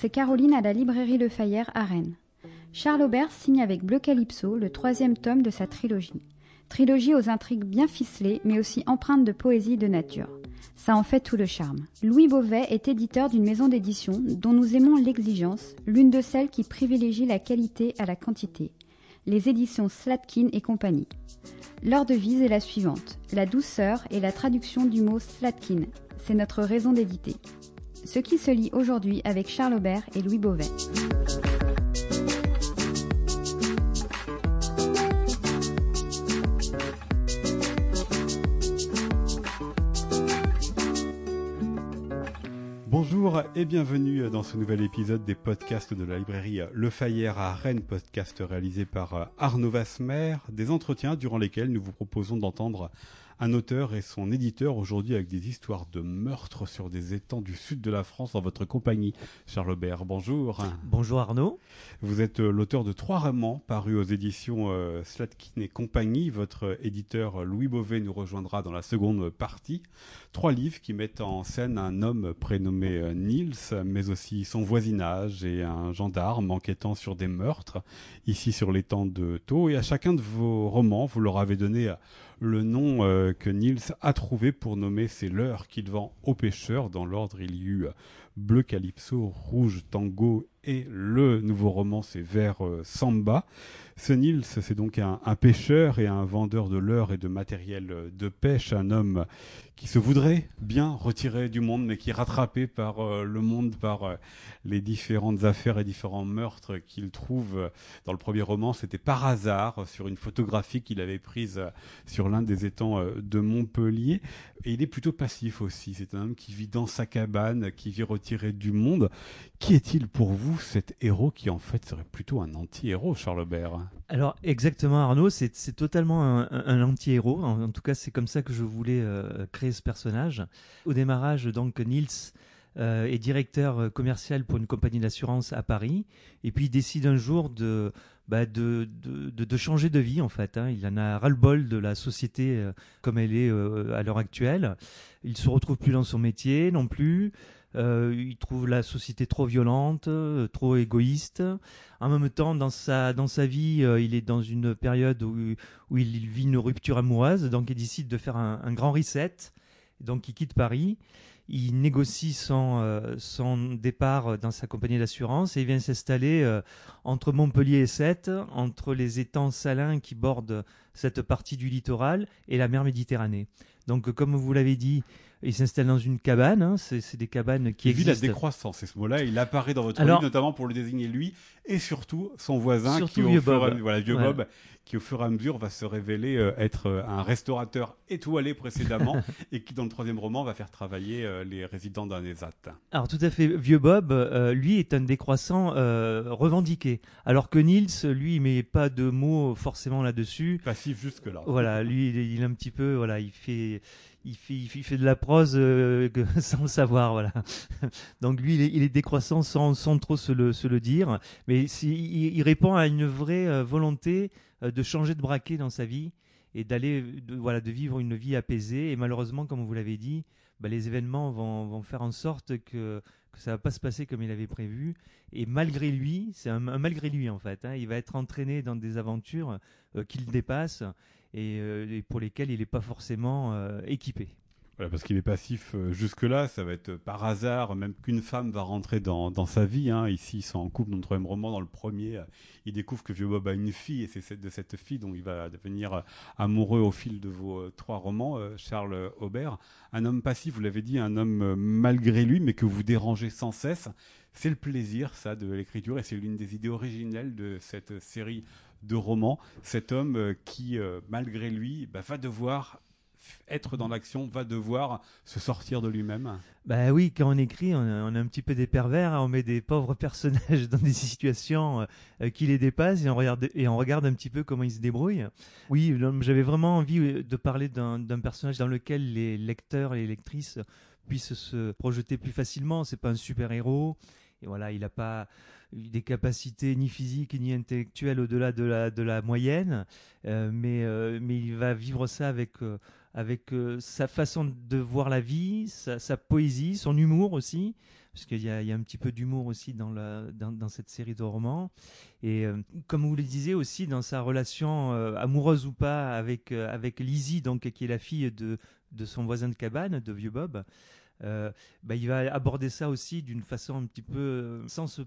c'est Caroline à la librairie Le Fayère à Rennes. Charles Aubert signe avec Bleu Calypso le troisième tome de sa trilogie. Trilogie aux intrigues bien ficelées, mais aussi empreintes de poésie et de nature. Ça en fait tout le charme. Louis Beauvais est éditeur d'une maison d'édition dont nous aimons l'exigence, l'une de celles qui privilégie la qualité à la quantité. Les éditions Slatkin et compagnie. Leur devise est la suivante la douceur et la traduction du mot Slatkin. C'est notre raison d'éditer. Ce qui se lit aujourd'hui avec Charles Aubert et Louis Beauvais. Bonjour et bienvenue dans ce nouvel épisode des podcasts de la librairie Le Fayère à Rennes, podcast réalisé par Arnaud Vasmer, des entretiens durant lesquels nous vous proposons d'entendre un auteur et son éditeur aujourd'hui avec des histoires de meurtres sur des étangs du sud de la France en votre compagnie. Charles Aubert, bonjour. Bonjour Arnaud. Vous êtes euh, l'auteur de trois romans parus aux éditions euh, Slatkin et compagnie. Votre éditeur Louis Beauvais nous rejoindra dans la seconde partie. Trois livres qui mettent en scène un homme prénommé euh, Niels, mais aussi son voisinage et un gendarme enquêtant sur des meurtres, ici sur l'étang de Thau. Et à chacun de vos romans, vous leur avez donné le nom euh, que Niels a trouvé pour nommer ces leurres qu'il vend aux pêcheurs. Dans l'ordre, il y eut Bleu Calypso, Rouge Tango et le nouveau roman, c'est Vert euh, Samba. Ce Niels, c'est donc un, pêcheur et un vendeur de leurres et de matériel euh, de pêche, un homme qui se voudrait bien retirer du monde, mais qui est rattrapé par euh, le monde, par les différentes affaires et différents meurtres qu'il trouve dans le premier roman. C'était par hasard sur une photographie qu'il avait prise sur l'un des étangs de Montpellier. Et il est plutôt passif aussi. C'est un homme qui vit dans sa cabane, qui vit retiré du monde. Qui est-il pour vous, cet héros qui en fait serait plutôt un anti-héros, Charles Bert Alors exactement Arnaud, c'est totalement un, anti-héros. En, tout cas, c'est comme ça que je voulais euh, créer ce personnage. Au démarrage, donc Niels euh, est directeur commercial pour une compagnie d'assurance à Paris, et puis il décide un jour de bah changer de vie en fait. Hein. Il en a ras-le-bol de la société euh, comme elle est euh, à l'heure actuelle. Il se retrouve plus dans son métier non plus. Euh, il trouve la société trop violente, euh, trop égoïste. En même temps, dans sa, dans sa vie, il est dans une période où, où il vit une rupture amoureuse, donc il décide de faire un, grand reset. Donc il quitte Paris il négocie son, euh, son départ dans sa compagnie d'assurance et il vient s'installer euh, entre Montpellier et Sète, entre les étangs salins qui bordent cette partie du littoral et la mer Méditerranée. Donc, comme vous l'avez dit, il s'installe dans une cabane. Hein, c'est des cabanes qui existent. Vu la décroissance, c'est ce mot-là, il apparaît dans votre livre, notamment pour le désigner lui et surtout son voisin qui, au fur et, voilà, vieux Bob, qui au fur et à mesure va se révéler euh, être euh, un restaurateur étoilé précédemment et qui dans le troisième roman va faire travailler euh, les résidents d'un ESAT. Alors tout à fait, vieux Bob, lui est un décroissant revendiqué, alors que Niels, lui, il met pas de mots forcément là-dessus. Passif jusque là. Voilà, lui, il est un petit peu, voilà, il fait il fait, de la prose euh, sans le savoir, voilà. Donc lui, il est, décroissant sans, trop se le, dire, mais il, répond à une vraie euh, volonté euh, de changer de braquet dans sa vie et d'aller, voilà, de vivre une vie apaisée. Et malheureusement, comme vous l'avez dit, bah, les événements vont, vont, faire en sorte que, que ça va pas se passer comme il avait prévu. Et malgré lui, c'est un, malgré lui en fait, hein, il va être entraîné dans des aventures qu'il dépasse euh, et, pour lesquels il n'est pas forcément euh, équipé. Voilà, parce qu'il est passif euh, jusque-là, ça va être par hasard, même qu'une femme va rentrer dans, dans sa vie. Hein. Ici, ils sont en couple dans le troisième roman. Dans le premier, il découvre que Vieux Bob a une fille, et c'est de cette fille dont il va devenir amoureux au fil de vos trois romans, Charles Aubert. Un homme passif, vous l'avez dit, un homme malgré lui, mais que vous dérangez sans cesse. C'est le plaisir, ça, de l'écriture, et c'est l'une des idées originelles de cette série de roman, cet homme euh, qui, euh, malgré lui, bah, va devoir être dans l'action, va devoir se sortir de lui-même. Bah oui, quand on écrit, on, est un petit peu des pervers, hein. on met des pauvres personnages dans des situations euh, qui les dépassent et on, regarde, et on regarde un petit peu comment ils se débrouillent. Oui, j'avais vraiment envie de parler d'un personnage dans lequel les lecteurs les lectrices puissent se projeter plus facilement. C'est pas un super-héros, et voilà, il n'a pas des capacités ni physiques ni intellectuelles au-delà de la, de la moyenne, euh, mais, euh, mais il va vivre ça avec, euh, avec sa façon de voir la vie, sa, poésie, son humour aussi. parce qu'il y, a un petit peu d'humour aussi dans, la, dans, cette série de romans. Et comme vous le disiez aussi, dans sa relation amoureuse ou pas avec, avec Lizzie, donc, qui est la fille de, de son voisin de cabane, de Vieux Bob, euh, bah, il va aborder ça aussi d'une façon un petit peu euh, sans se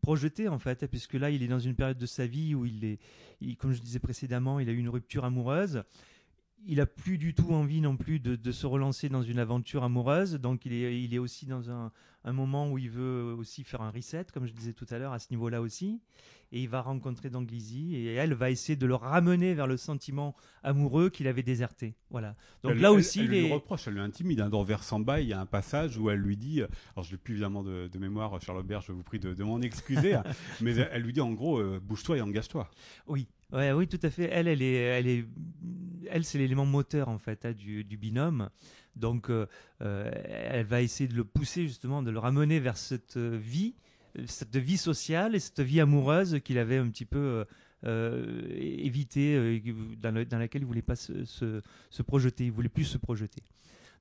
projeter en fait, puisque là il est dans une période de sa vie où il est, comme je disais précédemment, il a eu une rupture amoureuse. Il a plus du tout envie non plus de, se relancer dans une aventure amoureuse, donc il est, il est aussi dans un, un moment où il veut aussi faire un reset, comme je disais tout à l'heure, à ce niveau-là aussi et il va rencontrer donc et elle va essayer de le ramener vers le sentiment amoureux qu'il avait déserté. Voilà. Donc là aussi, elle, lui reproche, elle lui intimide. Hein. Dans Versamba, il y a un passage où elle lui dit, alors je l'ai plus évidemment de, mémoire, Charles Aubert, je vous prie de, m'en excuser, hein. mais elle, lui dit en gros, euh, bouge-toi et engage-toi. Oui. Ouais, oui, tout à fait. Elle, elle est, elle est, elle, c'est l'élément moteur en fait hein, du, binôme. Donc, euh, euh, elle va essayer de le pousser justement, de le ramener vers cette vie cette vie sociale et cette vie amoureuse qu'il avait un petit peu euh, euh euh, dans, laquelle il voulait pas se, projeter, il voulait plus se projeter.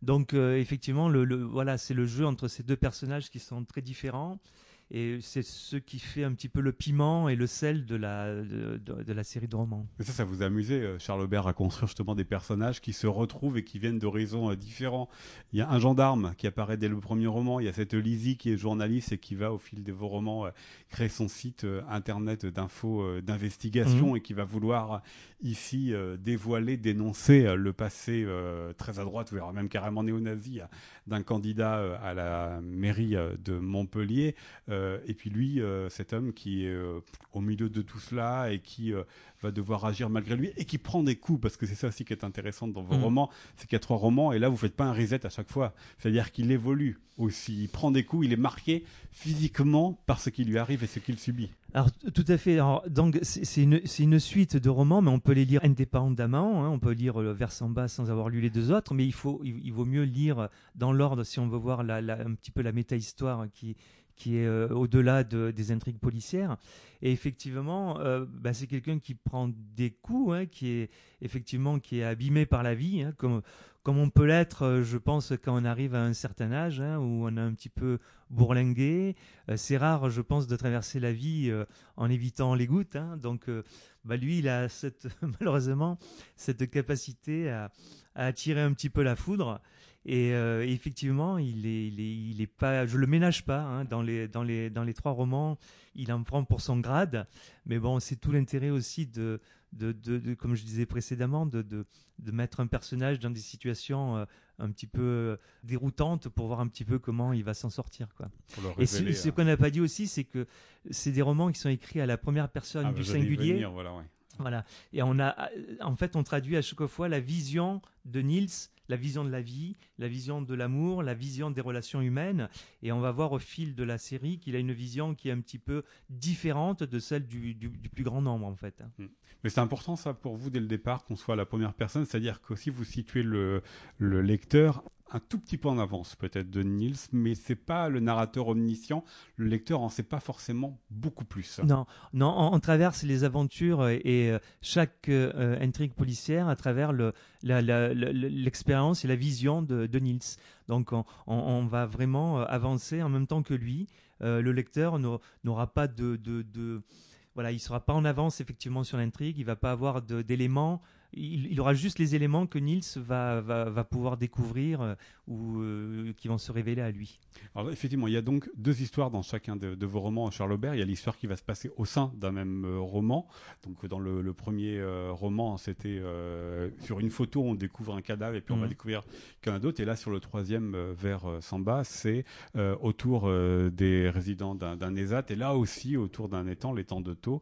Donc euh, effectivement, le, voilà, c'est le jeu entre ces deux personnages qui sont très différents et c'est ce qui fait un petit peu le piment et le sel de la, de, la série de romans. Mais ça, ça vous a amusé, euh, Charles Aubert, à construire justement des personnages qui se retrouvent et qui viennent d'horizons euh, différents. Il y a un gendarme qui apparaît dès le premier roman, il y a cette Lizzie qui est journaliste et qui va, au fil de vos romans, euh, créer son site internet d'infos, d'investigation mhm. et qui va vouloir ici dévoiler, dénoncer le passé très à droite, voire même carrément néo-nazi d'un candidat à la mairie de Montpellier. Euh, et puis lui, euh, cet homme qui est euh, au milieu de tout cela et qui va devoir agir malgré lui et qui prend des coups, parce que c'est ça aussi qui est intéressant dans vos mm. romans, c'est qu'il y a trois romans et là vous faites pas un reset à chaque fois. C'est-à-dire qu'il évolue aussi, il prend des coups, il est marqué physiquement par ce qui lui arrive et ce qu'il subit. Alors tout à fait. donc c'est une, une, suite de romans, mais on peut les lire indépendamment. Hein. on peut lire le vers en bas sans avoir lu les deux autres, mais il faut, il, vaut mieux lire dans l'ordre si on veut voir la, un petit peu la méta-histoire qui qui est euh, au-delà de, des intrigues policières. Et effectivement, euh, bah, c'est quelqu'un qui prend des coups, hein, qui est effectivement qui est abîmé par la vie, hein, comme comme on peut l'être, euh, je pense, quand on arrive à un certain âge, hein, où on a un petit peu bourlingué. c'est rare, je pense, de traverser la vie en évitant les gouttes. Donc, bah, lui, il a malheureusement cette capacité à, à attirer un petit peu la foudre. Et euh, effectivement, il est, il est, il est pas, je le ménage pas hein, dans les, dans les, dans les trois romans. Il en prend pour son grade, mais bon, c'est tout l'intérêt aussi de, de, de, comme je disais précédemment, de, de, mettre un personnage dans des situations euh, un petit peu déroutantes pour voir un petit peu comment il va s'en sortir, quoi. Et ce, ce hein. qu'on n'a pas dit aussi, c'est que c'est des romans qui sont écrits à la première personne ah, du singulier. voilà, ouais. Voilà. Et on a, en fait, on traduit à chaque fois la vision de Niels la vision de la vie, la vision de l'amour, la vision des relations humaines. Et on va voir au fil de la série qu'il a une vision qui est un petit peu différente de celle du, plus grand nombre, en fait. Hmm. Mais c'est important, ça, pour vous, dès le départ, qu'on soit la première personne, c'est-à-dire qu'aussi vous situez le lecteur un tout petit peu en avance peut-être de Niels, mais c'est pas le narrateur omniscient. Le lecteur en sait pas forcément beaucoup plus. Non, non, on, traverse les aventures et, euh, chaque euh, intrigue policière à travers l'expérience et la vision de, de Niels. Donc on, va vraiment euh, avancer en même temps que lui. le lecteur n'aura pas de, de, de voilà, il sera pas en avance effectivement sur l'intrigue, il va pas avoir d'éléments il, aura juste les éléments que Niels va, va, pouvoir découvrir euh, ou euh, qui vont se révéler à lui. Alors effectivement, il y a donc deux histoires dans chacun de, vos romans, Charles Aubert. Il y a l'histoire qui va se passer au sein d'un même euh, roman. Donc dans le, premier roman, c'était sur une photo, on découvre un cadavre et puis on va mhm. découvrir a d'autres. Et là, sur le troisième, vers Samba, c'est autour des résidents d'un ESAT et là aussi autour d'un étang, l'étang de Taux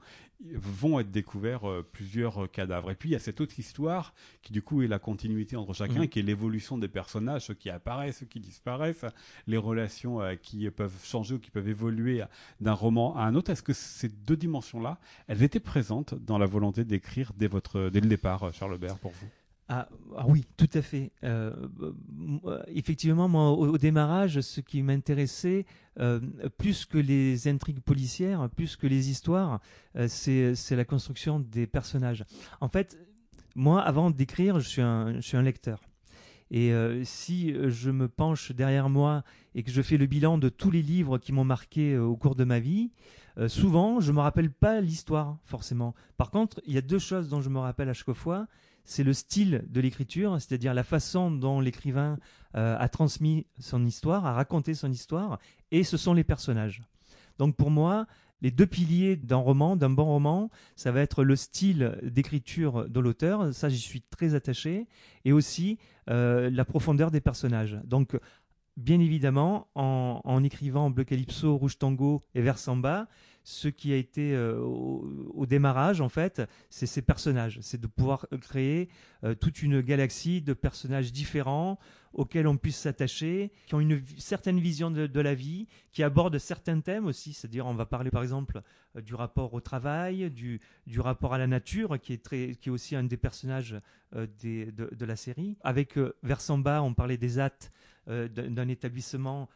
vont être découverts euh, plusieurs euh, cadavres. Et puis il y a cette autre histoire qui du coup est la continuité entre chacun, mhm. qui est l'évolution des personnages, ceux qui apparaissent, ceux qui disparaissent, les relations euh, qui peuvent changer ou qui peuvent évoluer d'un roman à un autre. Est-ce que ces deux dimensions-là, elles étaient présentes dans la volonté d'écrire dès, votre, dès le départ, Charles Bert, pour vous? Ah, ah, oui, tout à fait. Euh, euh, effectivement, moi, au, démarrage, ce qui m'intéressait, euh, plus que les intrigues policières, plus que les histoires, c'est la construction des personnages. En fait, moi, avant d'écrire, je suis je suis un lecteur. Et si je me penche derrière moi et que je fais le bilan de tous les livres qui m'ont marqué au cours de ma vie, souvent je me rappelle pas l'histoire forcément. Par contre, il y a deux choses dont je me rappelle à chaque fois c'est le style de l'écriture, c'est-à-dire la façon dont l'écrivain euh, a transmis son histoire, a raconté son histoire, et ce sont les personnages. Donc pour moi, les deux piliers d'un roman, d'un bon roman, ça va être le style d'écriture de l'auteur, ça j'y suis très attaché, et aussi euh, la profondeur des personnages. Donc bien évidemment, en, en écrivant Bleu Calypso, Rouge Tango et Versamba, ce qui a été euh, au, démarrage, en fait, c'est ces personnages. C'est de pouvoir créer euh, toute une galaxie de personnages différents auxquels on puisse s'attacher, qui ont une certaine vision de, la vie, qui abordent certains thèmes aussi. C'est-à-dire, on va parler par exemple euh, du rapport au travail, du, rapport à la nature, qui est, très, qui est aussi un des personnages de, la série. Avec Versamba, on parlait des AT, d'un établissement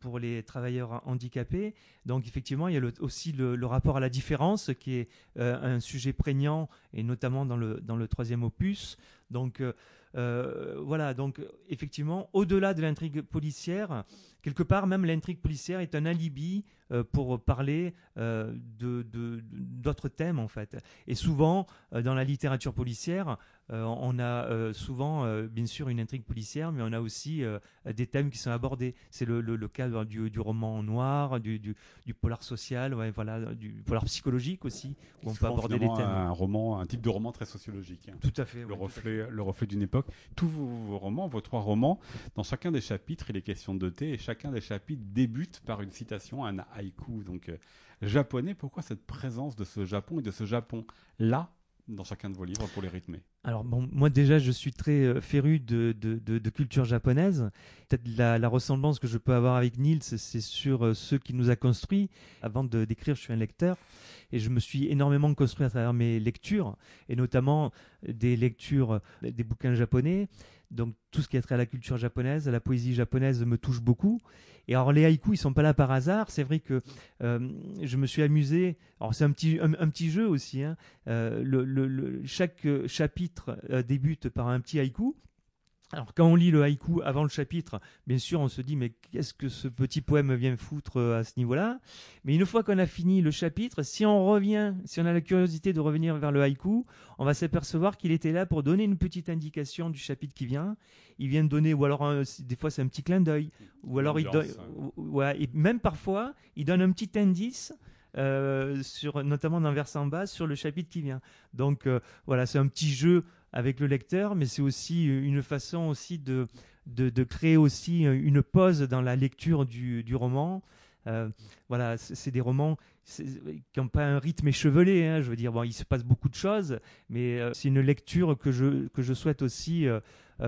pour les travailleurs handicapés. Donc effectivement, il y a aussi le, rapport à la différence qui est euh, un sujet prégnant et notamment dans le, dans le troisième opus. Donc euh, voilà, donc effectivement, au-delà de l'intrigue policière, quelque part même l'intrigue policière est un alibi pour parler de, d'autres thèmes en fait. Et souvent, dans la littérature policière, euh, on a euh, souvent, euh, bien sûr, une intrigue policière, mais on a aussi des thèmes qui sont abordés. C'est le, le, cas du, roman noir, du, polar social, voilà, du polar psychologique aussi, où on peut aborder les thèmes. Un roman, un type de roman très sociologique. Tout à fait. Le reflet, le reflet d'une époque. Tous vos, romans, vos trois romans, dans chacun des chapitres, il est question de thé, et chacun des chapitres débute par une citation, un haïku, donc japonais. Pourquoi cette présence de ce Japon et de ce Japon là dans chacun de vos livres pour les rythmer? Alors bon, moi déjà je suis très euh, féru de, culture japonaise. Peut-être la, ressemblance que je peux avoir avec Niels, c'est sur euh, ceux qui nous a construits. Avant de d'écrire, je suis un lecteur et je me suis énormément construit à travers mes lectures et notamment des lectures euh, des bouquins japonais. Donc tout ce qui a trait à la culture japonaise, à la poésie japonaise me touche beaucoup. Et alors les haïkus, ils sont pas là par hasard. C'est vrai que je me suis amusé. Alors c'est un petit un, petit jeu aussi. Hein. Le, chaque chapitre euh, débute par un petit haïku. Alors quand on lit le haïku avant le chapitre, bien sûr on se dit mais qu'est-ce que ce petit poème vient foutre à ce niveau-là? Mais une fois qu'on a fini le chapitre, si on revient, si on a la curiosité de revenir vers le haïku, on va s'apercevoir qu'il était là pour donner une petite indication du chapitre qui vient. Il vient de donner, ou alors des fois c'est un petit clin d'œil, ou alors il donne, ouais, et même parfois il donne un petit indice. Euh, sur, notamment dans vers en bas sur le chapitre qui vient. Donc euh, voilà, c'est un petit jeu avec le lecteur, mais c'est aussi une façon aussi de, de, créer aussi une pause dans la lecture du, du roman. Euh, voilà, c'est des romans qui n'ont pas un rythme échevelé. Hein, je veux dire, bon, il se passe beaucoup de choses, mais euh, c'est une lecture que je, que je souhaite aussi euh,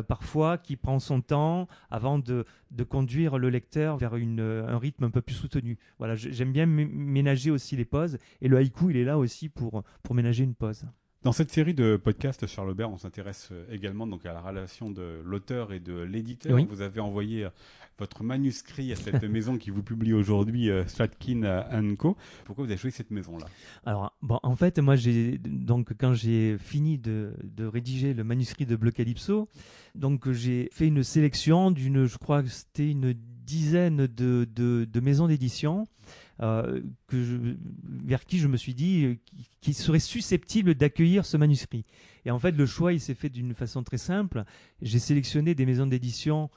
parfois, qui prend son temps avant de, de conduire le lecteur vers une, un rythme un peu plus soutenu. Voilà, j'aime bien ménager aussi les pauses, et le haïku, il est là aussi pour, pour ménager une pause. Dans cette série de podcasts, Charles Aubert, on s'intéresse euh, également donc à la relation de l'auteur et de l'éditeur. Vous avez envoyé euh, votre manuscrit à cette maison qui vous publie aujourd'hui, euh, Stratkin Co. Pourquoi vous avez choisi cette maison-là? Alors, bon, en fait, moi, j'ai donc quand j'ai fini de, de, rédiger le manuscrit de Bleu Calypso, donc j'ai fait une sélection d'une, je crois que c'était une dizaine de, de, de maisons d'édition euh, vers qui je me suis dit euh, qui, serait susceptible d'accueillir ce manuscrit. Et en fait, le choix, il s'est fait d'une façon très simple. J'ai sélectionné des maisons d'édition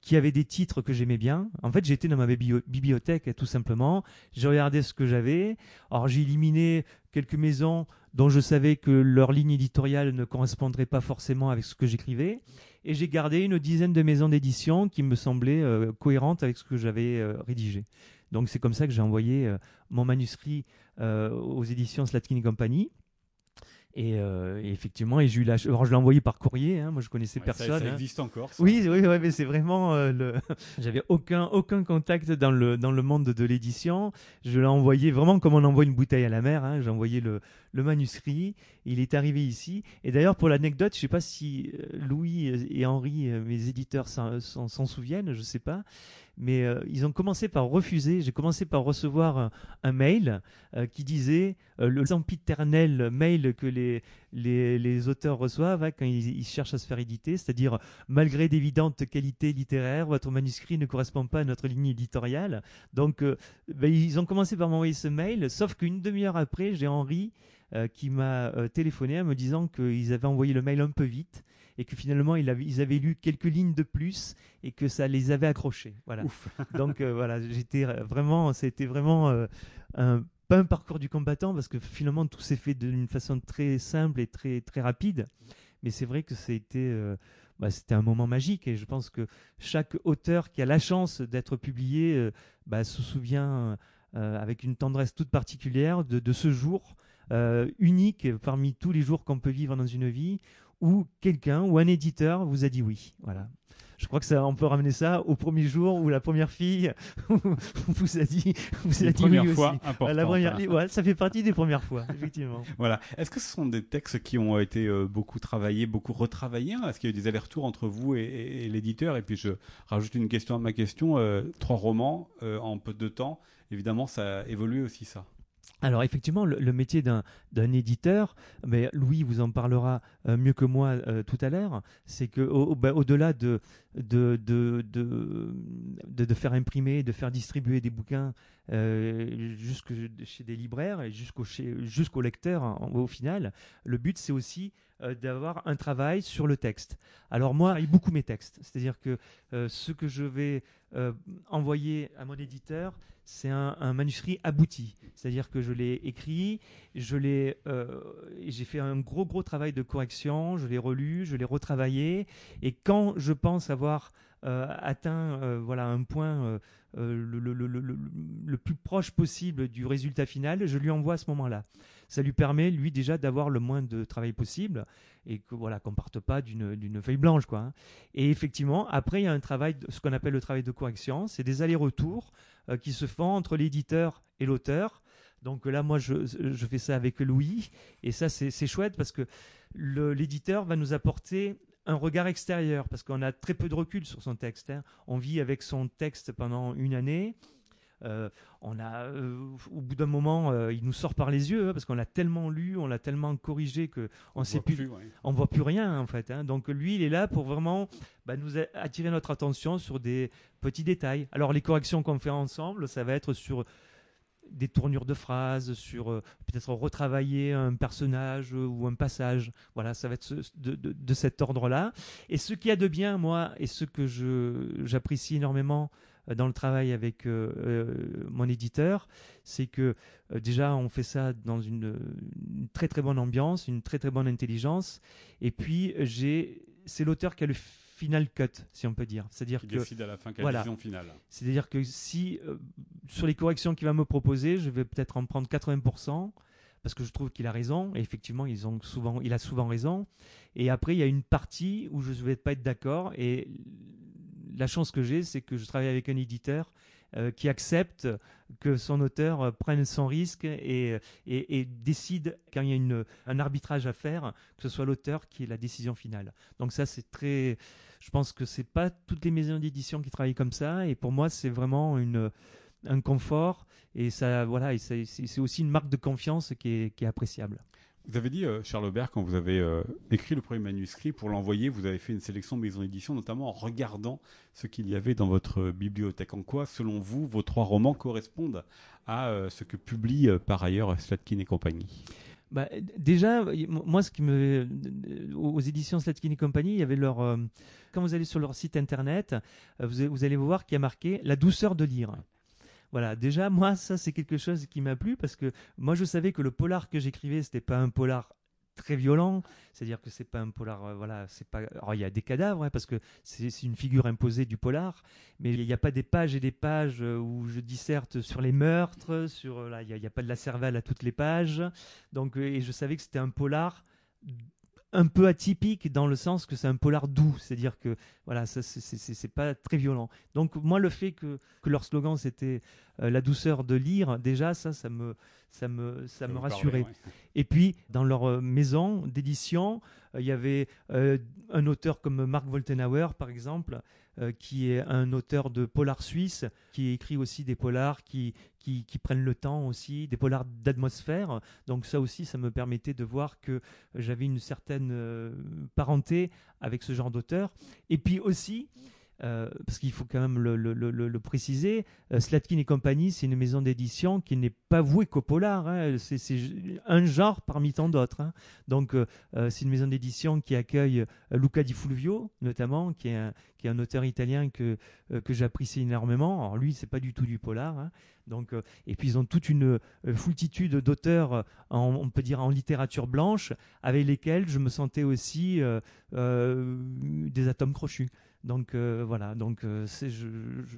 qui avaient des titres que j'aimais bien. En fait, j'étais dans ma bibliothèque tout simplement. J'ai regardé ce que j'avais. Alors, j'ai éliminé quelques maisons dont je savais que leur ligne éditoriale ne correspondrait pas forcément avec ce que j'écrivais. Et j'ai gardé une dizaine de maisons d'édition qui me semblaient euh, cohérentes avec ce que j'avais rédigé. Donc c'est comme ça que j'ai envoyé euh, mon manuscrit euh, aux éditions Slatkin Company. Euh, et, effectivement, et j'ai eu la... Alors, je l'ai envoyé par courrier. Hein, moi, je connaissais personne. Ça, hein. existe encore. Oui, oui, oui, mais c'est vraiment le. J'avais aucun aucun contact dans le dans le monde de l'édition. Je l'ai envoyé vraiment comme on envoie une bouteille à la mer. Hein. J'ai envoyé le le manuscrit. Il est arrivé ici. Et d'ailleurs, pour l'anecdote, je sais pas si Louis et Henri, mes éditeurs, s'en souviennent. Je sais pas. Mais ils ont commencé par refuser. J'ai commencé par recevoir un, mail qui disait le sempiternel mail que les, les, auteurs reçoivent hein, quand ils, cherchent à se faire éditer, c'est-à-dire malgré d'évidentes qualités littéraires, votre manuscrit ne correspond pas à notre ligne éditoriale. Donc, ben, ils ont commencé par m'envoyer ce mail, sauf qu'une demi-heure après, j'ai Henri euh, qui m'a euh, téléphoné en me disant qu'ils avaient envoyé le mail un peu vite et que finalement ils avaient, lu quelques lignes de plus et que ça les avait accrochés. Voilà. Donc euh, voilà, j'étais vraiment, c'était vraiment un, pas un parcours du combattant parce que finalement tout s'est fait d'une façon très simple et très très rapide. Mais c'est vrai que c'était bah, c'était un moment magique et je pense que chaque auteur qui a la chance d'être publié bah, se souvient avec une tendresse toute particulière de, de ce jour euh, unique parmi tous les jours qu'on peut vivre dans une vie, où quelqu'un ou un éditeur vous a dit oui. Voilà. Je crois que ça, on peut ramener ça au premier jour où la première fille vous a dit, vous a dit oui fois aussi. La première, ouais, ça fait partie des premières fois, effectivement. voilà. Est-ce que ce sont des textes qui ont été euh, beaucoup travaillés, beaucoup retravaillés Est-ce qu'il y a eu des allers-retours entre vous et, l'éditeur? Et puis je rajoute une question à ma question. Euh, trois romans en peu de temps. Évidemment, ça a évolué aussi ça. Alors effectivement, le, métier d'un éditeur, mais Louis vous en parlera euh, mieux que moi euh, tout à l'heure, c'est que bah, au-delà de de, de, de, faire imprimer, de faire distribuer des bouquins euh, jusque chez des libraires et jusqu'au jusqu'au lecteur au final, le but c'est aussi d'avoir un travail sur le texte. Alors moi, il beaucoup mes textes, c'est-à-dire que ce que je vais envoyer à mon éditeur, c'est un, manuscrit abouti. C'est-à-dire que je l'ai écrit, je l'ai, euh, j'ai fait un gros gros travail de correction, je l'ai relu, je l'ai retravaillé, et quand je pense avoir euh, atteint euh, voilà un point le, le, plus proche possible du résultat final, je lui envoie à ce moment-là. Ça lui permet lui déjà d'avoir le moins de travail possible et que voilà qu'on parte pas d'une feuille blanche quoi. Hein. Et effectivement, après il y a un travail, ce qu'on appelle le travail de correction, c'est des allers-retours euh, qui se font entre l'éditeur et l'auteur. Donc là, moi, je, fais ça avec Louis, et ça, c'est chouette parce que l'éditeur va nous apporter un regard extérieur, parce qu'on a très peu de recul sur son texte. Hein. On vit avec son texte pendant une année. Euh, on a, euh, au bout d'un moment, il nous sort par les yeux hein, parce qu'on l'a tellement lu, on l'a tellement corrigé que on, sait plus, on voit plus rien en fait. Hein. Donc lui, il est là pour vraiment bah, nous attirer notre attention sur des petits détails. Alors les corrections qu'on fait ensemble, ça va être sur des tournures de phrases, sur euh, peut-être retravailler un personnage ou un passage. Voilà, ça va être de, cet ordre-là. Et ce qu'il y a de bien, moi, et ce que j'apprécie énormément euh, dans le travail avec euh, mon éditeur, c'est que déjà on fait ça dans une, une, très très bonne ambiance, une très très bonne intelligence. Et puis j'ai, c'est l'auteur qui a le final cut, si on peut dire. C'est-à-dire que décide à la fin voilà. finale. C'est-à-dire que si euh, sur les corrections qu'il va me proposer, je vais peut-être en prendre 80% parce que je trouve qu'il a raison. Et effectivement, ils ont souvent, il a souvent raison. Et après, il y a une partie où je ne vais pas être d'accord. Et la chance que j'ai, c'est que je travaille avec un éditeur euh, qui accepte que son auteur prenne son risque et, et, décide quand il y a une, un arbitrage à faire, que ce soit l'auteur qui ait la décision finale. Donc ça, c'est très... Je pense que c'est pas toutes les maisons d'édition qui travaillent comme ça, et pour moi, c'est vraiment une, un confort, et ça, voilà, et c'est aussi une marque de confiance qui est, qui est appréciable. Vous avez dit, euh, Charles Aubert, quand vous avez euh, écrit le premier manuscrit pour l'envoyer, vous avez fait une sélection de maisons d'édition, notamment en regardant ce qu'il y avait dans votre bibliothèque. En quoi, selon vous, vos trois romans correspondent à euh, ce que publie par ailleurs Slatkin et compagnie? Bah, déjà, moi, ce qui me, aux éditions Slatkin et compagnie, il y avait leur, quand vous allez sur leur site internet, vous, vous allez voir qu'il y a marqué la douceur de lire. Voilà, déjà moi ça c'est quelque chose qui m'a plu parce que moi je savais que le polar que j'écrivais c'était pas un polar très violent, c'est-à-dire que c'est pas un polar, euh, voilà, c'est pas. Alors il y a des cadavres hein, parce que c'est une figure imposée du polar, mais il n'y a pas des pages et des pages euh, où je disserte sur les meurtres, sur euh, là, il n'y a, pas de la cervelle à toutes les pages, donc et je savais que c'était un polar un peu atypique dans le sens que c'est un polar doux, c'est-à-dire que voilà, ça c'est pas très violent. Donc moi le fait que, leur slogan c'était euh, la douceur de lire, déjà ça ça me ça me, ça, me rassurait. Et puis, dans leur maison d'édition, il y avait un auteur comme Marc Woltenhauer, par exemple, qui est un auteur de polar suisse, qui écrit aussi des polars qui, qui, prennent le temps aussi, des polars d'atmosphère. Donc ça aussi, ça me permettait de voir que j'avais une certaine parenté avec ce genre d'auteur. Et puis aussi, euh, parce qu'il faut quand même le, préciser, euh, Slatkin et compagnie, c'est une maison d'édition qui n'est pas vouée qu'au polar. Hein. c'est un genre parmi tant d'autres. Hein. Donc, euh, c'est une maison d'édition qui accueille Luca Di Fulvio, notamment, qui est un, auteur italien que, que j'apprécie énormément. Alors, lui, c'est pas du tout du polar. Hein. Donc, et puis, ils ont toute une foultitude d'auteurs, on peut dire en littérature blanche, avec lesquels je me sentais aussi des atomes crochus. Donc euh, voilà, donc euh, je,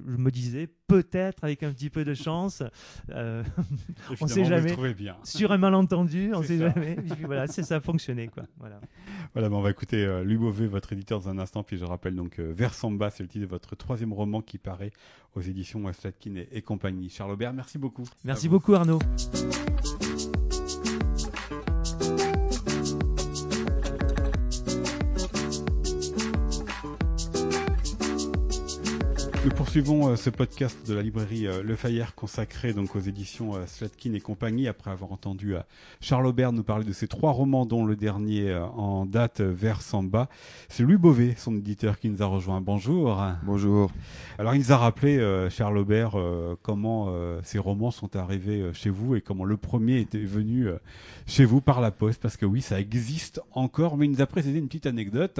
me disais peut-être avec un petit peu de chance, euh, on sait jamais. Bien. Sur un malentendu, on sait jamais. voilà, c'est ça a fonctionné quoi. Voilà. Voilà, on va écouter Beauvais, votre éditeur, dans un instant. Puis je rappelle donc Versamba, c'est le titre de votre troisième roman qui paraît aux éditions Slatkin et, et compagnie. Charles Aubert, merci beaucoup. Merci beaucoup Arnaud. Poursuivons euh, ce podcast de la librairie euh, Le Fayère consacré donc aux éditions euh, Slatkin et compagnie après avoir entendu Charles Aubert nous parler de ses trois romans dont le dernier en date Vers Samba. C'est Louis Beauvais, son éditeur qui nous a rejoint. Bonjour. Bonjour. Alors il nous a rappelé Charles Aubert comment ces romans sont arrivés chez vous et comment le premier était venu chez vous par la poste parce que oui, ça existe encore mais il nous a précisé une petite anecdote,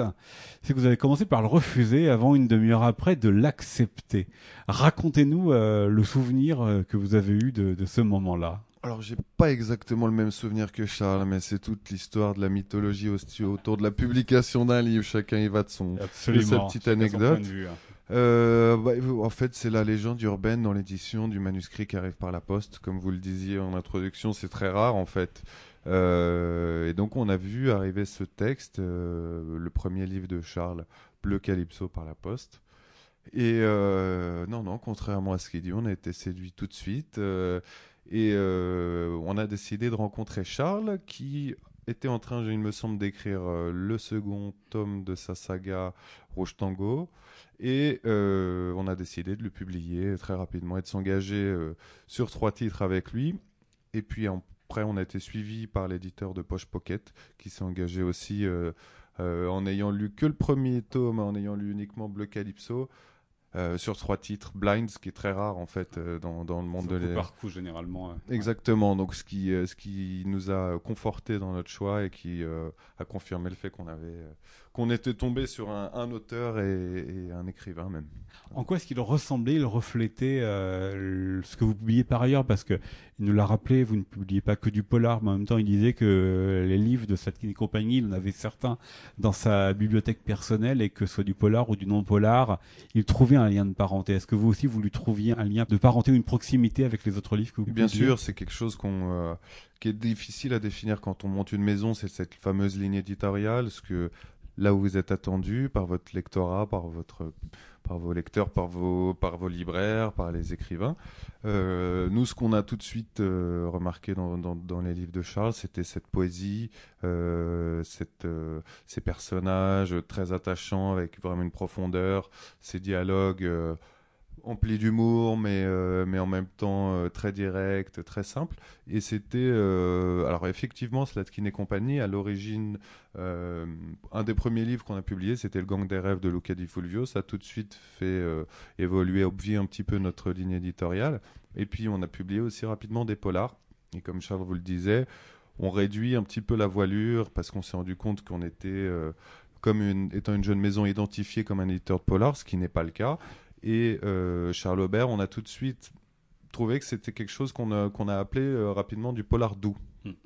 c'est que vous avez commencé par le refuser avant une demi-heure après de l'accepter Racontez-nous euh, le souvenir euh, que vous avez eu de, ce moment-là. Alors, j'ai pas exactement le même souvenir que Charles, mais c'est toute l'histoire de la mythologie autour de la publication d'un livre. Chacun y va de son sa petite anecdote. Hein. Euh, bah, en fait, c'est la légende urbaine dans l'édition du manuscrit qui arrive par la poste. Comme vous le disiez en introduction, c'est très rare en fait. et donc, on a vu arriver ce texte, le premier livre de Charles, Bleu Calypso par la poste. Et euh, non, non, contrairement à ce qu'il dit, on a été séduit tout de suite. Euh, et euh, on a décidé de rencontrer Charles, qui était en train, il me semble, d'écrire le second tome de sa saga Rouge Tango. Et on a décidé de le publier très rapidement et de s'engager sur trois titres avec lui. Et puis après, on a été suivi par l'éditeur de Poche Pocket, qui s'est engagé aussi en ayant lu que le premier tome, en ayant lu uniquement Bleu Calypso. Euh, sur trois titres, Blind, ce qui est très rare en fait euh, dans, dans, le monde de l'é... parcours généralement. Exactement, donc ce qui, euh, ce qui nous a conforté dans notre choix et qui a confirmé le fait qu'on avait qu'on était tombé sur un, auteur et, un écrivain même. En quoi est-ce qu'il ressemblait, il reflétait euh, ce que vous publiez par ailleurs? Parce que il nous l'a rappelé, vous ne publiez pas que du polar, mais en même temps il disait que les livres de Satkin et compagnie, il en avait certains dans sa bibliothèque personnelle et que ce soit du polar ou du non-polar, il trouvait un lien de parenté. Est-ce que vous aussi vous lui trouviez un lien de parenté ou une proximité avec les autres livres que vous Bien sûr, c'est quelque chose qu'on euh, qui est difficile à définir quand on monte une maison, c'est cette fameuse ligne éditoriale, ce que là où vous êtes attendu par votre lectorat, par votre par vos lecteurs, par vos, par vos libraires, par les écrivains. Euh, nous, ce qu'on a tout de suite euh, remarqué dans, dans, dans, les livres de Charles, c'était cette poésie, euh, cette, euh, ces personnages très attachants, avec vraiment une profondeur, ces dialogues euh, empli d'humour, mais, euh, mais en même temps euh, très direct, très simple. Et c'était. Euh, alors, effectivement, Slatkin et compagnie, à l'origine, un des premiers livres qu'on a publié, c'était Le Gang des rêves de Luca Di Fulvio. Ça a tout de suite fait évoluer, obvier un petit peu notre ligne éditoriale. Et puis, on a publié aussi rapidement des polars. Et comme Charles vous le disait, on réduit un petit peu la voilure parce qu'on s'est rendu compte qu'on était. comme une, étant une jeune maison identifiée comme un éditeur de polar, ce qui n'est pas le cas. Et euh, Charles Aubert, on a tout de suite trouvé que c'était quelque chose qu'on a, qu'on a appelé euh, rapidement du polar doux.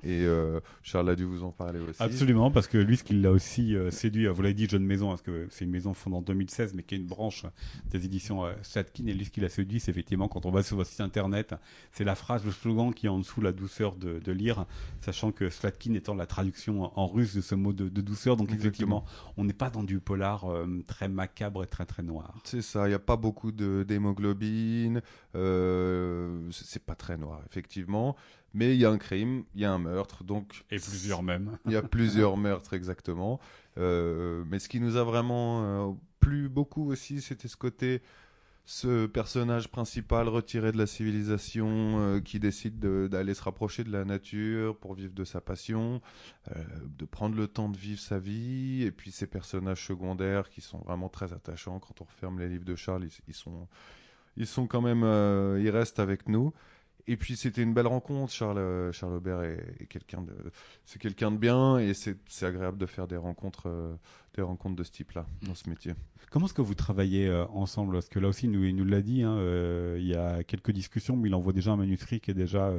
Et euh, Charles a dû vous en parler aussi. Absolument, parce que lui, ce qui l'a aussi euh, séduit, vous l'avez dit, Jeune Maison, parce que c'est une maison fondée en 2016, mais qui est une branche des éditions euh. Et lui, ce qui l'a séduit, c'est effectivement, quand on va sur votre site internet, c'est la phrase, le slogan qui est en dessous, la douceur de, de lire, sachant que Slatkin étant la traduction en russe de ce mot de, de douceur. Donc, effectivement, on n'est pas dans du polar très macabre et très très noir. C'est ça, il n'y a pas beaucoup d'hémoglobine, c'est pas très noir, effectivement Mais il y a un crime, il y a un meurtre, donc Et plusieurs même. il y a plusieurs meurtres exactement. Euh, mais ce qui nous a vraiment euh, plu beaucoup aussi, c'était ce côté, ce personnage principal retiré de la civilisation euh, qui décide de- d'aller se rapprocher de la nature pour vivre de sa passion, euh, de prendre le temps de vivre sa vie, et puis ces personnages secondaires qui sont vraiment très attachants. Quand on referme les livres de Charles, ils, ils sont, ils sont quand même, ils restent avec nous. Et puis c'était une belle rencontre. Charles, euh, Charles Aubert est, est quelqu'un de, c'est quelqu'un de bien et c'est agréable de faire des rencontres, euh, des rencontres de ce type-là dans ce métier. Comment est-ce que vous travaillez euh, ensemble? Parce que là aussi, il nous, il nous l'a dit, hein, euh, il y a quelques discussions, mais il envoie déjà un manuscrit qui est déjà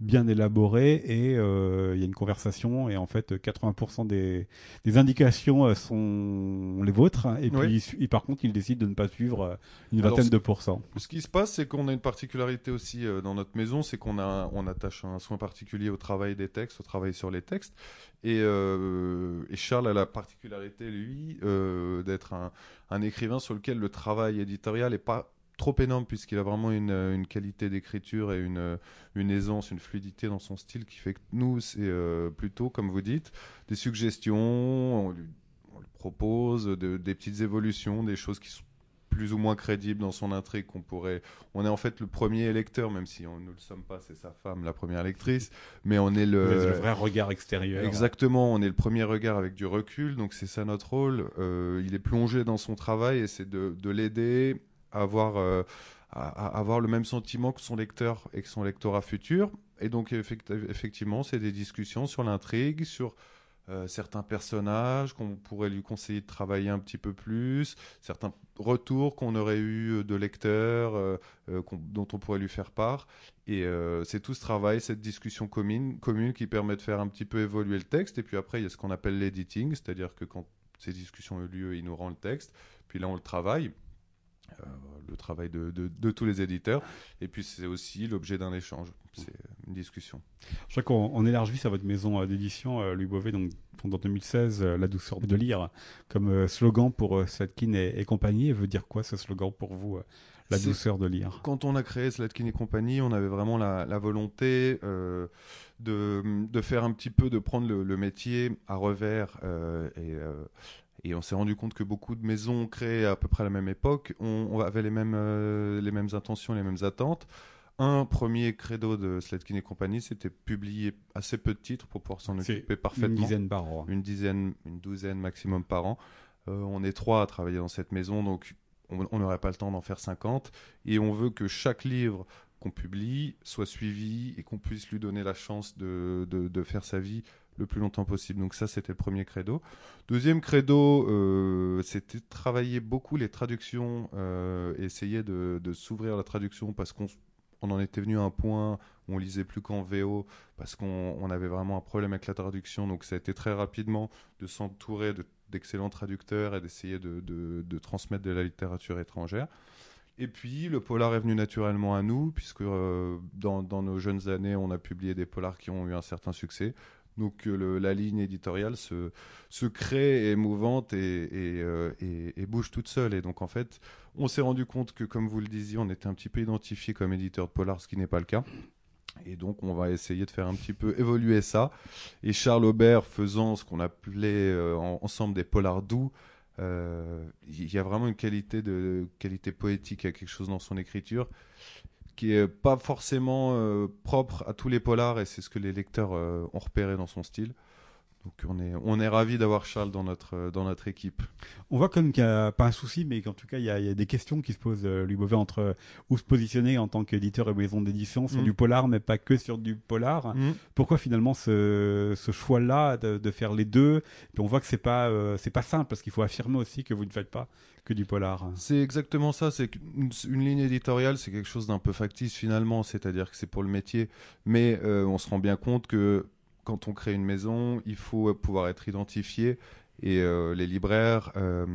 bien élaboré et il y a une conversation et en fait, 80% des, des indications sont les vôtres et puis Oui. il par contre, il décide de ne pas suivre une Alors, vingtaine de pourcents. Ce qui se passe, c'est qu'on a une particularité aussi dans notre maison, c'est qu'on a, on attache un soin particulier au travail des textes, au travail sur les textes. Et, euh, et Charles a la particularité, lui, euh, d'être un, écrivain sur lequel le travail éditorial est pas trop énorme puisqu'il a vraiment une, qualité d'écriture et une, une aisance, une fluidité dans son style qui fait que nous, c'est euh, plutôt, comme vous dites, des suggestions, on lui, propose de- des petites évolutions, des choses qui sont plus ou moins crédibles dans son intrigue qu'on pourrait on est en fait le premier lecteur même si on ne le sommes pas c'est sa femme la première lectrice mais on est le, le vrai regard extérieur. Exactement, on est le premier regard avec du recul, donc c'est ça notre rôle. Euh, il est plongé dans son travail et c'est de, de l'aider à avoir, euh, à, avoir le même sentiment que son lecteur et que son lectorat futur. Et donc effect- effectivement, c'est des discussions sur l'intrigue, sur euh, certains personnages qu'on pourrait lui conseiller de travailler un petit peu plus, certains retours qu'on aurait eu de lecteurs euh, euh, dont on pourrait lui faire part. Et euh, c'est tout ce travail, cette discussion commune, commune qui permet de faire un petit peu évoluer le texte. Et puis après, il y a ce qu'on appelle l'editing, c'est-à-dire que quand ces discussions ont eu lieu, il nous rend le texte. Puis là, on le travaille. Euh, le travail de, de- de tous les éditeurs. Et puis c'est aussi l'objet d'un échange. C'est une discussion. Je crois qu'on on élargit à votre maison euh, d'édition, euh, Louis Beauvais, donc fondé en 2016, euh, La douceur de lire, comme slogan pour Slatkin et, et compagnie. Et veut dire quoi ce slogan pour vous, La douceur de lire? Quand on a créé Slatkin et compagnie, on avait vraiment la, la volonté euh, de, de faire un petit peu, de prendre le, le métier à revers. euh, et, euh, et on s'est rendu compte que beaucoup de maisons créées à peu près à la même époque on, on avait les mêmes, euh, les mêmes intentions, les mêmes attentes. Un premier credo de Slatkin et compagnie, c'était publier assez peu de titres pour pouvoir s'en occuper Une parfaitement dizaine par an. une dizaine, une douzaine maximum par an. Euh, on est trois à travailler dans cette maison, donc on on n'aurait pas le temps d'en faire 50. Et on veut que chaque livre qu'on publie soit suivi et qu'on puisse lui donner la chance de, de, de faire sa vie le plus longtemps possible. Donc ça, c'était le premier credo. Deuxième credo, euh, c'était travailler beaucoup les traductions, euh, essayer de, de s'ouvrir la traduction parce qu'on on en était venu à un point où on lisait plus qu'en VO parce qu'on on avait vraiment un problème avec la traduction. Donc ça a été très rapidement de s'entourer de- d'excellents traducteurs et d'essayer de, transmettre de la littérature étrangère. Et puis le polar est venu naturellement à nous, puisque euh, dans nos jeunes années, on a publié des polars qui ont eu un certain succès. Donc euh, la ligne éditoriale se, se crée, est mouvante euh, et- et bouge toute seule. Et donc en fait, on s'est rendu compte que, comme vous le disiez, on était un petit peu identifié comme éditeur de polar, ce qui n'est pas le cas. Et donc, on va essayer de faire un petit peu évoluer ça. Et Charles Aubert faisant ce qu'on appelait euh, en- ensemble des polars doux, il y a vraiment une qualité de qualité poétique, il y a quelque chose dans son écriture qui est pas forcément euh, propre à tous les polars et c'est ce que les lecteurs euh, ont repéré dans son style. Donc on est on est ravi d'avoir Charles dans notre dans notre équipe. On voit comme qu'il n'y a pas un souci, mais qu'en tout cas, il y, a, il y a des questions qui se posent, euh, Louis Beauvais, entre euh, où se positionner en tant qu'éditeur et maison d'édition sur Mm. du polar, mais pas que sur du polar. Pourquoi finalement ce, ce choix-là de, de faire les deux? Puis on voit que c'est pas euh, c'est pas simple parce qu'il faut affirmer aussi que vous ne faites pas que du polar. C'est exactement ça. C'est une ligne éditoriale, c'est quelque chose d'un peu factice finalement, c'est-à-dire que c'est pour le métier, mais euh, on se rend bien compte que quand on crée une maison, il faut pouvoir être identifié et euh, les libraires. euh,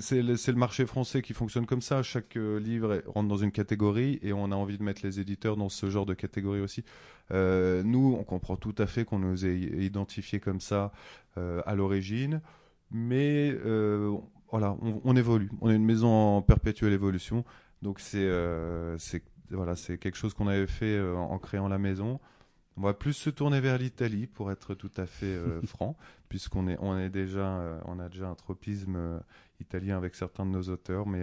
c'est- le, marché français qui fonctionne comme ça. Chaque euh, livre rentre dans une catégorie et on a envie de mettre les éditeurs dans ce genre de catégorie aussi. Nous, on comprend tout à fait qu'on nous ait identifiés comme ça à l'origine, mais voilà, on, on évolue. On est une maison en perpétuelle évolution, donc c'est voilà, c'est quelque chose qu'on avait fait en créant la maison. On va plus se tourner vers l'Italie pour être tout à fait franc, puisqu'on est, on est déjà, on a déjà un tropisme italien avec certains de nos auteurs. Mais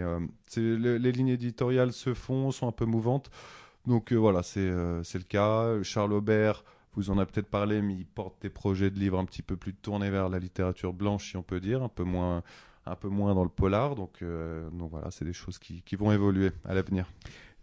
les lignes éditoriales se font, sont un peu mouvantes. Donc voilà, c'est le cas. Charles Aubert vous en a peut-être parlé, mais il porte des projets de livres un petit peu plus tournés vers la littérature blanche, si on peut dire, un peu moins, un peu moins dans le polar. Donc, euh, donc voilà, c'est des choses qui, qui vont évoluer à l'avenir.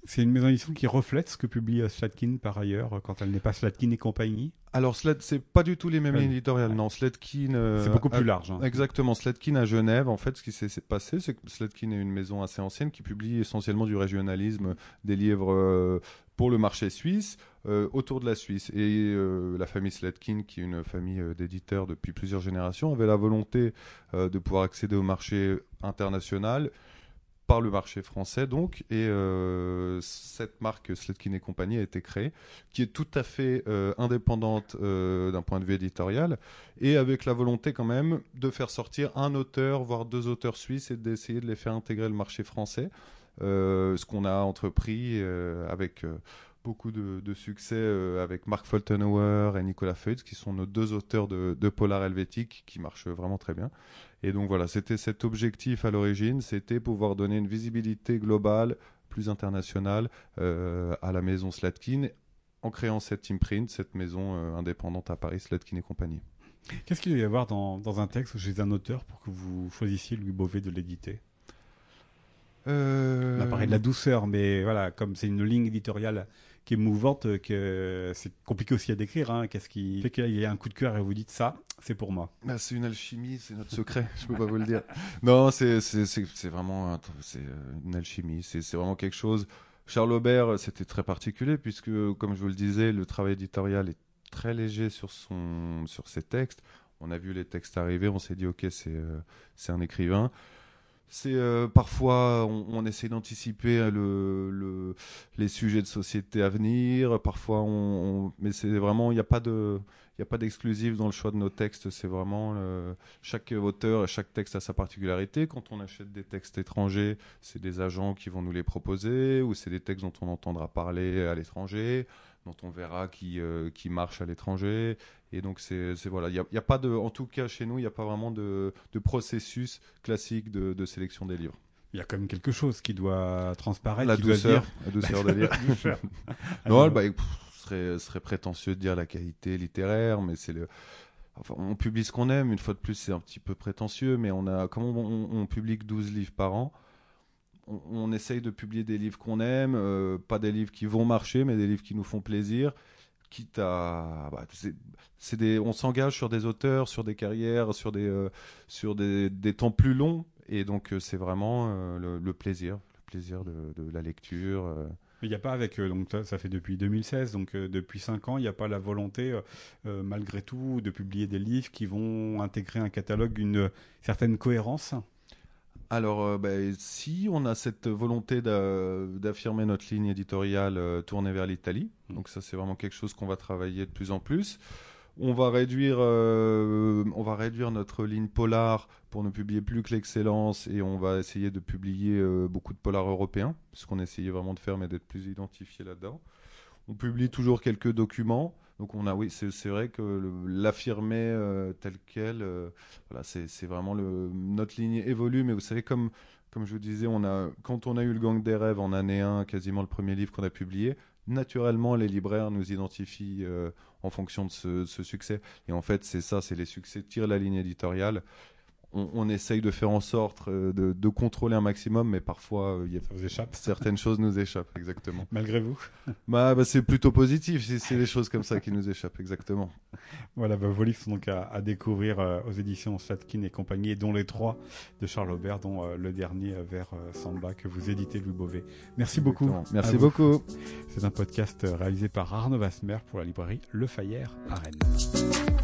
C'est une maison d'édition qui reflète ce que publie euh, Slatkin par ailleurs euh, quand elle n'est pas Slatkin et compagnie. Alors c'est pas du tout les mêmes lignes éditoriales. Non, Slatkin. c'est beaucoup plus large. Hein. Exactement. Slatkin à Genève. En fait, ce qui s'est passé, c'est que Slatkin est une maison assez ancienne qui publie essentiellement du régionalisme, des livres pour le marché suisse, euh, autour de la Suisse. Et euh, la famille Slatkin, qui est une famille euh, d'éditeurs depuis plusieurs générations, avait la volonté de pouvoir accéder au marché international par le marché français donc et cette marque Sletkin et compagnie a été créée qui est tout à fait indépendante d'un point de vue éditorial et avec la volonté quand même de faire sortir un auteur voire deux auteurs suisses et d'essayer de les faire intégrer le marché français euh, ce qu'on a entrepris euh, avec euh, beaucoup de, succès avec Mark Foltenauer et Nicolas Feutz, qui sont nos deux auteurs de, Polar helvétique, qui marchent vraiment très bien. Et donc voilà, c'était cet objectif à l'origine, c'était pouvoir donner une visibilité globale, plus internationale, à la maison Slatkin, en créant cette imprint, cette maison indépendante à Paris, Slatkin et compagnie. Qu'est-ce qu'il doit y avoir dans, dans un texte chez un auteur pour que vous choisissiez Louis Beauvais de l'éditer? Euh... On a parlé de la douceur, mais voilà, comme c'est une ligne éditoriale qui est mouvante, que c'est compliqué aussi à décrire. Hein. Qu'est-ce qui fait qu'il y a un coup de cœur et vous dites ça, c'est pour moi bah, C'est une alchimie, c'est notre secret, je peux pas vous le dire. Non, c'est vraiment euh, une alchimie, c'est vraiment quelque chose. Charles Aubert, c'était très particulier puisque, comme je vous le disais, le travail éditorial est très léger sur, son, sur ses textes. On a vu les textes arriver, on s'est dit, ok, c'est euh, c'est un écrivain. C'est euh, parfois on, essaie d'anticiper le, les sujets de société à venir. Parfois on, mais c'est vraiment il n'y a pas de il a pas d'exclusif dans le choix de nos textes. C'est vraiment chaque auteur et chaque texte a sa particularité. Quand on achète des textes étrangers, c'est des agents qui vont nous les proposer ou c'est des textes dont on entendra parler à l'étranger dont on verra qui, euh, qui marche à l'étranger. Et donc, c'est voilà, il n'y a, pas de, en tout cas chez nous, il n'y a pas vraiment de, de processus classique de, de, sélection des livres. Il y a quand même quelque chose qui doit transparaître. La qui douceur, doit dire... la douceur de lire. non, bah, ce serait, serait prétentieux de dire la qualité littéraire, mais c'est le. Enfin, on publie ce qu'on aime. Une fois de plus, c'est un petit peu prétentieux, mais on a, comme on, on, publie 12 livres par an, on, essaye de publier des livres qu'on aime, euh, pas des livres qui vont marcher, mais des livres qui nous font plaisir. Quitte à, bah, des, on s'engage sur des auteurs, sur des carrières, sur des, euh, sur des, temps plus longs, et donc euh, c'est vraiment le, plaisir, le plaisir de, la lecture. Il n'y a pas avec, donc ça, fait depuis 2016, donc depuis 5 ans, il n'y a pas la volonté, malgré tout, de publier des livres qui vont intégrer un catalogue une certaine cohérence alors, euh, ben, si on a cette volonté d'affirmer notre ligne éditoriale euh, tournée vers l'Italie, mmh. donc ça c'est vraiment quelque chose qu'on va travailler de plus en plus. On va réduire, euh, on va réduire notre ligne polar pour ne publier plus que l'excellence et on va essayer de publier beaucoup de polars européens, puisqu'on essayait vraiment de faire mais d'être plus identifié là-dedans. On publie toujours quelques documents. Donc on a, oui, c'est vrai que l'affirmer euh, tel quel, euh, voilà, c'est vraiment le, notre ligne évolue. Mais vous savez, comme comme je vous disais, on a, quand on a eu le Gang des rêves en année 1, quasiment le premier livre qu'on a publié, naturellement les libraires nous identifient euh, en fonction de ce, ce, succès. Et en fait, c'est ça, c'est les succès tirent la ligne éditoriale on, essaye de faire en sorte euh, de, contrôler un maximum, mais parfois euh, certaines choses nous échappent, exactement. Malgré vous? Bah, bah, C'est plutôt positif, c'est des choses comme ça qui nous échappent, exactement. Voilà, bah, vos livres sont donc à, découvrir euh, aux éditions Slatkin et compagnie, dont les trois de Charles Aubert, dont le dernier vers Samba que vous éditez, Louis Beauvais. Merci beaucoup. Merci beaucoup. C'est un podcast réalisé par Arnaud Vasmer pour la librairie Le Fayère à Rennes.